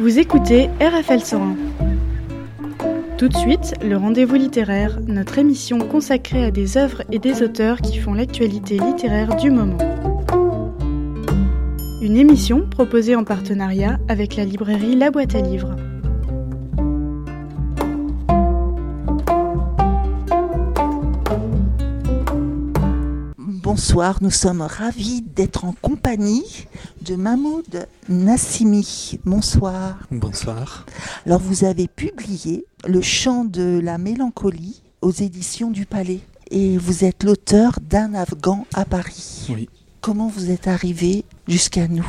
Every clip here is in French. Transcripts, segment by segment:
Vous écoutez RFL 101. Tout de suite, le rendez-vous littéraire, notre émission consacrée à des œuvres et des auteurs qui font l'actualité littéraire du moment. Une émission proposée en partenariat avec la librairie La Boîte à Livres. Bonsoir, nous sommes ravis d'être en compagnie de Mahmoud Nassimi. Bonsoir. Bonsoir. Alors vous avez publié Le chant de la mélancolie aux éditions du Palais et vous êtes l'auteur d'un Afghan à Paris. Oui. Comment vous êtes arrivé jusqu'à nous?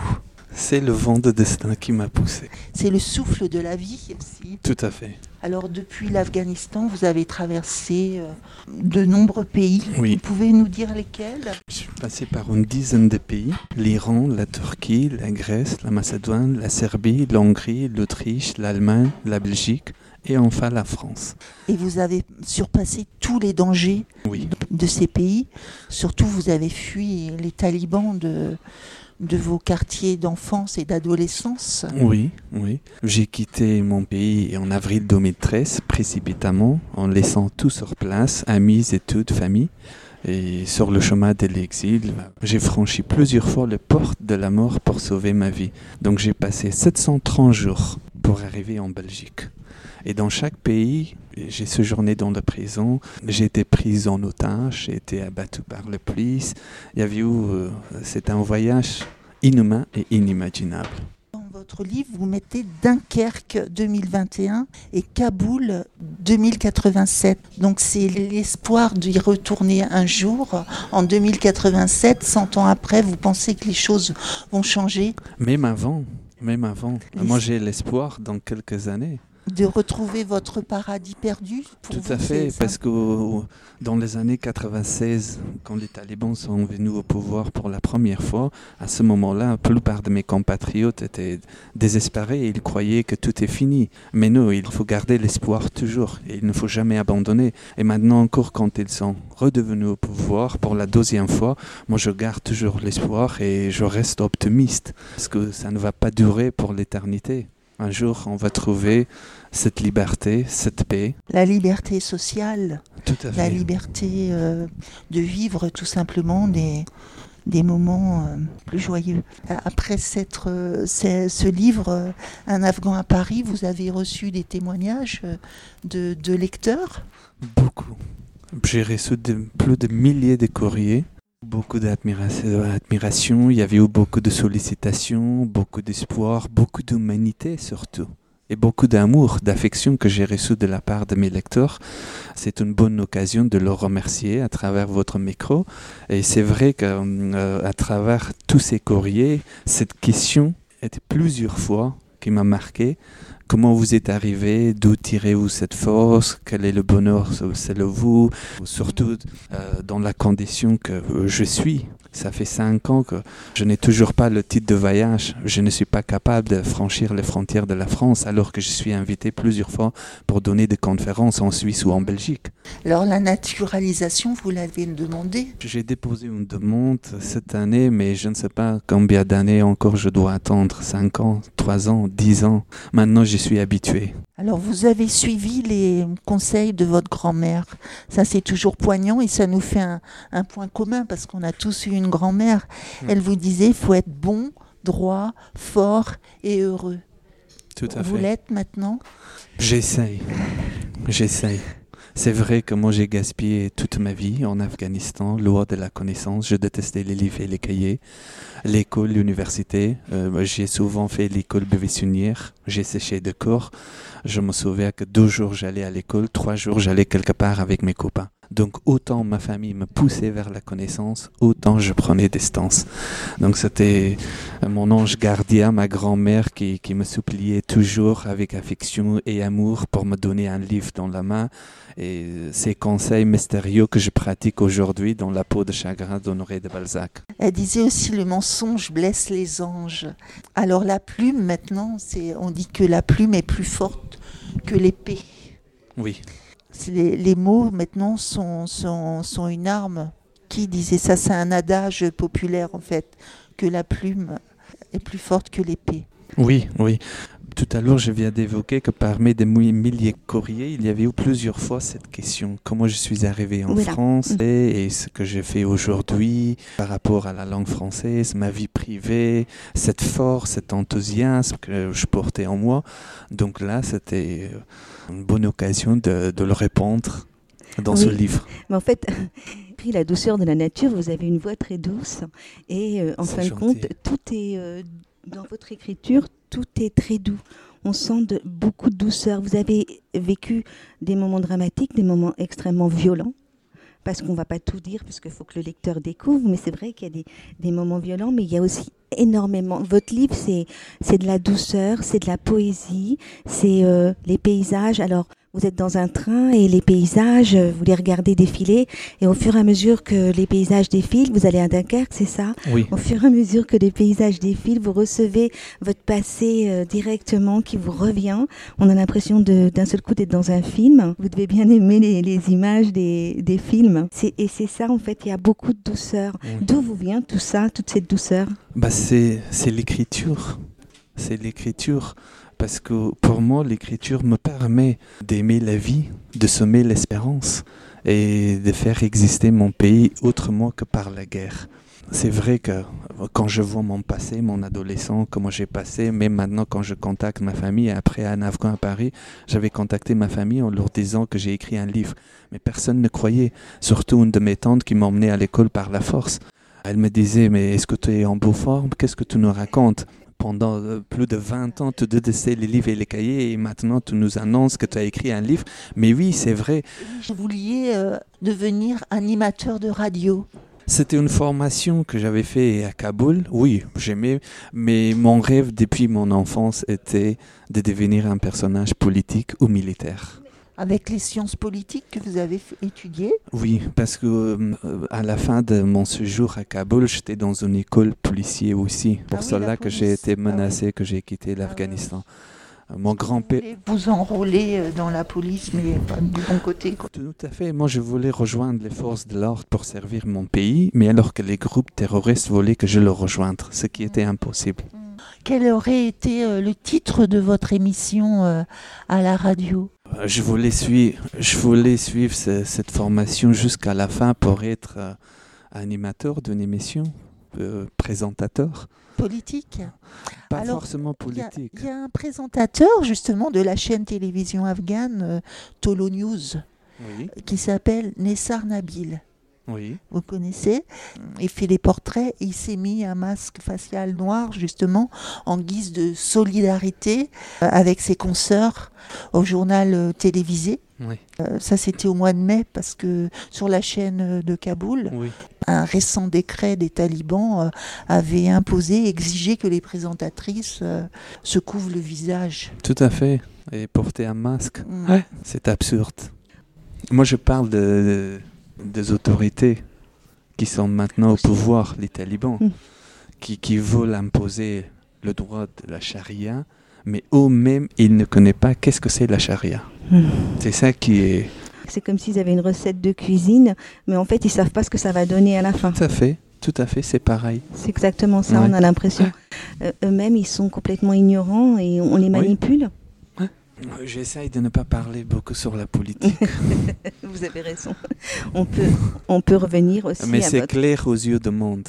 C'est le vent de destin qui m'a poussé. C'est le souffle de la vie aussi. Tout à fait. Alors depuis l'Afghanistan, vous avez traversé euh, de nombreux pays. Oui. Vous pouvez nous dire lesquels? Je suis passé par une dizaine de pays. L'Iran, la Turquie, la Grèce, la Macédoine, la Serbie, l'Hongrie, l'Autriche, l'Allemagne, la Belgique et enfin la France. Et vous avez surpassé tous les dangers Oui. de ces pays. Surtout, vous avez fui les talibans de, de vos quartiers d'enfance et d'adolescence. Oui, oui. J'ai quitté mon pays en avril 2013 précipitamment en laissant tout sur place, amis, études, famille. Et sur le chemin de l'exil, j'ai franchi plusieurs fois les portes de la mort pour sauver ma vie. Donc j'ai passé 730 jours pour arriver en Belgique. Et dans chaque pays, j'ai séjourné dans la prison, j'ai été prise en otage, j'ai été abattu par la police. Il y avait eu, c'est un voyage inhumain et inimaginable. Dans votre livre, vous mettez Dunkerque 2021 et Kaboul 2087. Donc c'est l'espoir d'y retourner un jour en 2087. 100 ans après, vous pensez que les choses vont changer? Même avant, même avant. Moi j'ai l'espoir dans quelques années. De retrouver votre paradis perdu pour Tout vous, à fait, parce que dans les années 96, quand les talibans sont venus au pouvoir pour la première fois, à ce moment-là, la plupart de mes compatriotes étaient désespérés et ils croyaient que tout est fini. Mais non, il faut garder l'espoir toujours et il ne faut jamais abandonner. Et maintenant encore, quand ils sont redevenus au pouvoir pour la deuxième fois, moi je garde toujours l'espoir et je reste optimiste, parce que ça ne va pas durer pour l'éternité. Un jour, on va trouver cette liberté, cette paix. La liberté sociale, Tout à la liberté euh, de vivre tout simplement des, des moments euh, plus joyeux. Après cette, euh, ce, livre, Un Afghan à Paris, vous avez reçu des témoignages de, de lecteurs. Beaucoup. J'ai reçu de- plus de milliers de courriers. Beaucoup d'admiration. admiration. Il y avait eu beaucoup de sollicitations, beaucoup d'espoir, beaucoup d'humanité surtout. Et beaucoup d'amour, d'affection que j'ai reçu de la part de mes lecteurs. C'est une bonne occasion de leur remercier à travers votre micro. Et c'est vrai qu'à travers tous ces courriers, cette question était plusieurs fois qui m'a marqué. Comment vous êtes arrivé? D'où tirez-vous cette force? Quel est le bonheur C'est vous? Surtout euh, dans la condition que je suis. Ça fait cinq ans que je n'ai toujours pas le titre de voyage. Je ne suis pas capable de franchir les frontières de la France alors que je suis invité plusieurs fois pour donner des conférences en Suisse ou en Belgique. Alors la naturalisation, vous l'avez demandé? J'ai déposé une demande cette année, mais je ne sais pas combien d'années encore je dois attendre. 5 ans, 3 ans, 10 ans. Maintenant, je suis habitué. Alors vous avez suivi les conseils de votre grand-mère. Ça c'est toujours poignant et ça nous fait un, un point commun parce qu'on a tous eu une grand-mère. Elle vous disait il faut être bon, droit, fort et heureux. Tout à Vous fait. l'êtes maintenant? J'essaye. J'essaye. C'est vrai que moi j'ai gaspillé toute ma vie en Afghanistan, loin de la connaissance. Je détestais les livres et les cahiers. L'école, l'université. Euh, j'ai souvent fait l'école buissonnière. J'ai séché de cours. Je me souviens que deux jours j'allais à l'école, trois jours j'allais quelque part avec mes copains. Donc autant ma famille me poussait vers la connaissance, autant je prenais distance. Donc c'était mon ange gardien, ma grand-mère qui, qui me suppliait toujours avec affection et amour pour me donner un livre dans la main et ces conseils mystérieux que je pratique aujourd'hui dans la peau de chagrin d'Honoré de Balzac. Elle disait aussi le mensonge blesse les anges. Alors la plume maintenant, c'est on dit que la plume est plus forte que l'épée. Oui, Les, mots maintenant sont, sont, sont une arme. Qui disait ça? C'est un adage populaire en fait, que la plume est plus forte que l'épée. oui, oui. Tout à l'heure, je viens d'évoquer que parmi des milliers de courriers, il y avait eu plusieurs fois cette question comment je suis arrivé en Voilà. France Mm. et, et ce que j'ai fait aujourd'hui par rapport à la langue française, ma vie privée, cette force, cet enthousiasme que je portais en moi. Donc là, c'était une bonne occasion de, de le répondre dans ce livre. Mais en fait, la douceur de la nature, vous avez une voix très douce. Et euh, en fin de compte, tout est euh, dans votre écriture, tout est très doux. On sent beaucoup de douceur. Vous avez vécu des moments dramatiques, des moments extrêmement violents. Parce qu'on ne va pas tout dire, parce qu'il faut que le lecteur découvre. Mais c'est vrai qu'il y a des, moments violents, mais il y a aussi énormément. Votre livre, c'est c'est de la douceur, c'est de la poésie, c'est euh, les paysages. Alors, vous êtes dans un train et les paysages, euh, vous les regardez défiler. Et au fur et à mesure que les paysages défilent, vous allez à Dunkerque, c'est ça? Oui. Au fur et à mesure que les paysages défilent, vous recevez votre passé euh, directement qui vous revient. On a l'impression d'un seul coup d'être dans un film. Vous devez bien aimer les, les images des, des films. Et c'est ça, en fait, il y a beaucoup de douceur. Oui. D'où vous vient tout ça, toute cette douceur? Bah c'est l'écriture. C'est l'écriture. Parce que pour moi, l'écriture me permet d'aimer la vie, de semer l'espérance et de faire exister mon pays autrement que par la guerre. C'est vrai que quand je vois mon passé, mon adolescent, comment j'ai passé, même maintenant quand je contacte ma famille, après à Afghan à Paris, j'avais contacté ma famille en leur disant que j'ai écrit un livre. Mais personne ne croyait, surtout une de mes tantes qui m'emmenait à l'école par la force. Elle me disait, mais est-ce que tu es en beau forme? Qu'est-ce que tu nous racontes? Pendant euh, plus de 20 ans, tu détestais les livres et les cahiers et maintenant tu nous annonces que tu as écrit un livre. Mais oui, c'est vrai. Vous vouliez euh, devenir animateur de radio. C'était une formation que j'avais fait à Kaboul. Oui, j'aimais, mais mon rêve depuis mon enfance était de devenir un personnage politique ou militaire. Avec les sciences politiques que vous avez étudiées, Oui, parce que euh, à la fin de mon séjour à Kaboul, j'étais dans une école policière aussi. Pour Ah oui, cela la que j'ai été Ah oui. menacé, que j'ai quitté l'Afghanistan. Euh, Mon vous grand-père. voulez vous enrôler euh, dans la police, mais pas du bon côté. quoi. Tout à fait. Moi, je voulais rejoindre les forces de l'ordre pour servir mon pays, mais alors que les groupes terroristes voulaient que je le rejoigne, ce qui était impossible. Quel aurait été euh, le titre de votre émission euh, à la radio? Je voulais suivre, je voulais suivre ce- cette formation jusqu'à la fin pour être euh, animateur d'une émission, euh, présentateur. Politique? Pas Alors, forcément Il y a- politique. Il y, a un présentateur justement de la chaîne télévision afghane euh, Tolo News Oui, qui s'appelle Nessar Nabil. Oui. Vous connaissez Il fait les portraits. Il s'est mis un masque facial noir justement en guise de solidarité euh, avec ses consoeurs au journal euh, télévisé. Oui, Euh, ça, c'était au mois de mai parce que sur la chaîne de Kaboul, oui. un récent décret des talibans euh, avait imposé, exigé que les présentatrices euh, se couvrent le visage. Tout à fait. Et porter un masque, Mm. Ouais. c'est absurde. Moi, je parle de, des autorités qui sont maintenant au pouvoir, les talibans, Mm. qui, qui veulent imposer le droit de la charia, mais eux-mêmes, ils ne connaissent pas qu'est-ce que c'est la charia. Hmm. C'est ça qui est... C'est comme s'ils avaient une recette de cuisine, mais en fait, ils savent pas ce que ça va donner à la fin. Tout à fait, tout à fait, c'est pareil. C'est exactement ça, Ouais. on a l'impression. Euh, Eux-mêmes, ils sont complètement ignorants et on les manipule. J'essaye de ne pas parler beaucoup sur la politique, Vous avez raison. On peut, on peut revenir aussi mais c'est votre... clair aux yeux du monde.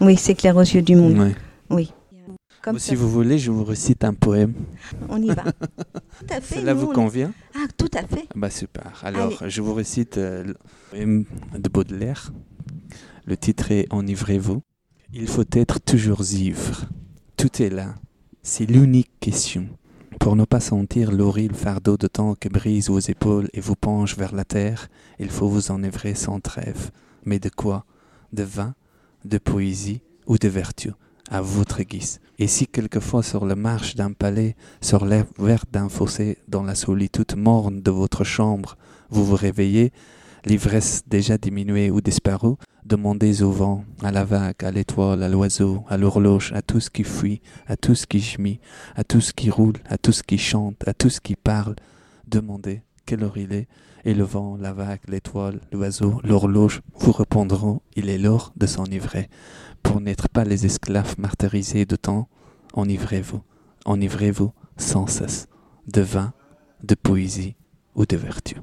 Oui, c'est clair aux yeux du monde. Ouais. Oui. Comme si vous voulez, je vous récite un poème. on y va. Tout à fait. Cela vous on- convient Ah, tout à fait. Bah super. Alors, je vous récite euh, le poème de Baudelaire. Le titre est Enivrez-vous. Il faut être toujours ivre. Tout est là. C'est l'unique question. Pour ne pas sentir l'horrible fardeau de temps que brise vos épaules et vous penche vers la terre, il faut vous enivrer sans trêve. Mais de quoi? De vin, de poésie? Ou de vertu? À votre guise. Et si quelquefois sur la marche d'un palais, sur l'herbe verte d'un fossé, dans la solitude morne de votre chambre, vous vous réveillez, l'ivresse déjà diminuée ou disparue, demandez au vent, à la vague, à l'étoile, à l'oiseau, à l'horloge, à tout ce qui fuit, à tout ce qui gemit, à tout ce qui roule, à tout ce qui chante, à tout ce qui parle, demandez quelle heure il est, et le vent, la vague, l'étoile, l'oiseau, l'horloge vous répondront, il est l'heure de s'enivrer. Pour n'être pas les esclaves martyrisés de temps, enivrez-vous, enivrez-vous sans cesse de vin, de poésie ou de vertu.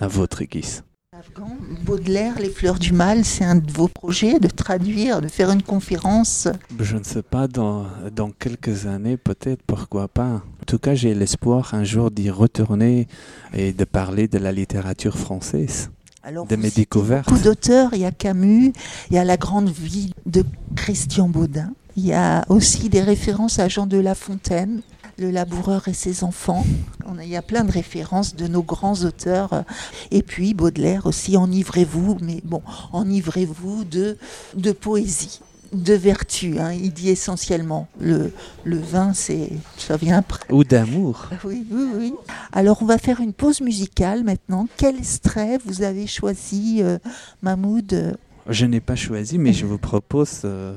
À votre guise. Afghan, Baudelaire, Les Fleurs du Mal, c'est un de vos projets de traduire, de faire une conférence? Je ne sais pas, dans, dans quelques années, peut-être, pourquoi pas. En tout cas, j'ai l'espoir un jour d'y retourner et de parler de la littérature française. Alors, de mes découvertes. Beaucoup d'auteurs, il y a Camus, il y a La Grande Vie de Christian Baudin. Il y a aussi des références à Jean de La Fontaine, Le laboureur et ses enfants. On a- il y a plein de références de nos grands auteurs. Et puis Baudelaire aussi, Enivrez-vous, mais bon, enivrez-vous de, de poésie, de vertu. hein. Il dit essentiellement, le, le vin, c'est, ça vient après. Ou d'amour. Oui, oui, oui. Alors, on va faire une pause musicale maintenant. Quel extrait vous avez choisi, euh, Mahmoud euh, Je n'ai pas choisi, mais je vous propose euh,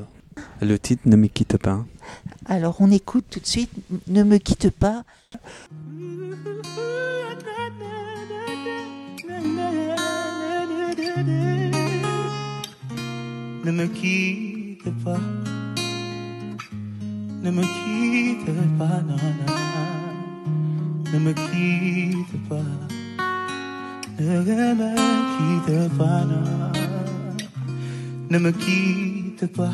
le titre Ne me quitte pas. Alors, on écoute tout de suite Ne me quitte pas. Ne me quitte pas. Ne me quitte pas, non, non. Ne me quitte pas. Ne me quitte pas, non. Ne me quitte pas.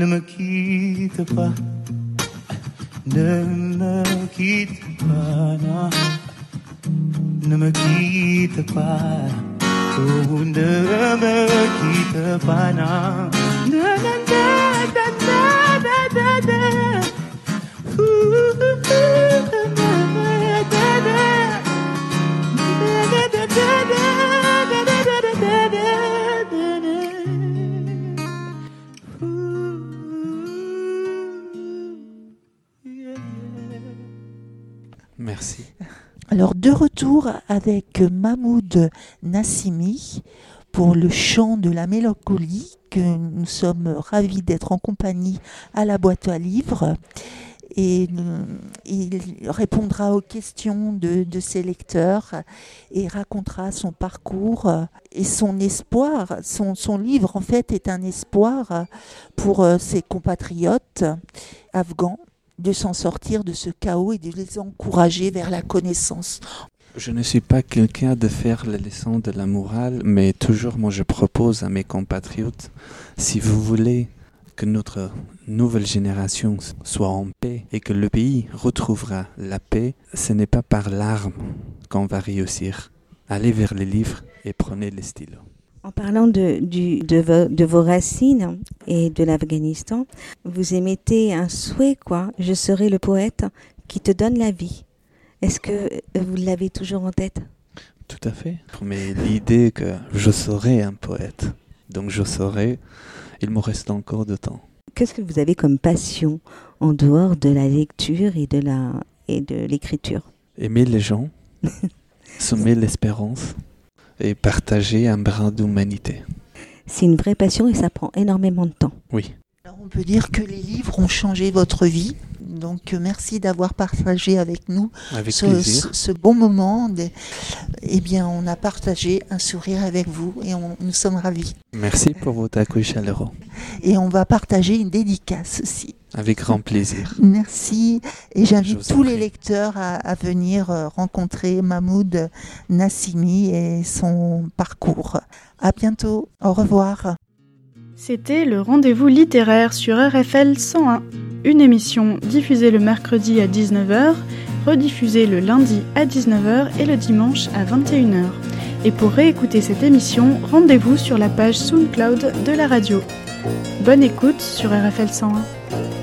ne me quitte pas, ne me quitte pas, non. ne me quitte pas. Oh, ne me quitte pas, non. Na, na, na, na, na, na, na, na. Ouh, na, na, Alors, de retour avec Mahmoud Nassimi pour le chant de la mélancolie, que nous sommes ravis d'être en compagnie à la boîte à livres. Et il répondra aux questions de, ses lecteurs et racontera son parcours et son espoir. Son, son livre, en fait, est un espoir pour ses compatriotes afghans de s'en sortir de ce chaos et de les encourager vers la connaissance. Je ne suis pas quelqu'un de faire les leçons de la morale, mais toujours moi je propose à mes compatriotes, si vous voulez que notre nouvelle génération soit en paix et que le pays retrouvera la paix, ce n'est pas par l'arme qu'on va réussir. Allez vers les livres et prenez les stylos. En parlant de, du- de, vo- de vos racines et de l'Afghanistan, vous émettez un souhait, quoi. Je serai le poète qui te donne la vie. Est-ce que vous l'avez toujours en tête? Tout à fait. Mais l'idée que je serai un poète, donc je serai, il me reste encore de temps. Qu'est-ce que vous avez comme passion en dehors de la lecture et de la et de l'écriture? Aimer les gens, semer l'espérance et partager un brin d'humanité. C'est une vraie passion et ça prend énormément de temps. Oui. Alors, on peut dire que les livres ont changé votre vie. Donc, euh, merci d'avoir partagé avec nous Avec ce, plaisir. ce- ce bon moment. Eh bien, on a partagé un sourire avec vous et on- nous sommes ravis. Merci pour votre accueil chaleureux. Et on va partager une dédicace aussi. Avec grand plaisir. Merci. Et j'invite tous les lecteurs à, à venir euh, rencontrer Mahmoud Nassimi et son parcours. À bientôt. Au revoir. C'était le rendez-vous littéraire sur RFL 101, une émission diffusée le mercredi à 19h, rediffusée le lundi à 19h et le dimanche à 21h. Et pour réécouter cette émission, rendez-vous sur la page SoundCloud de la radio. Bonne écoute sur RFL 101.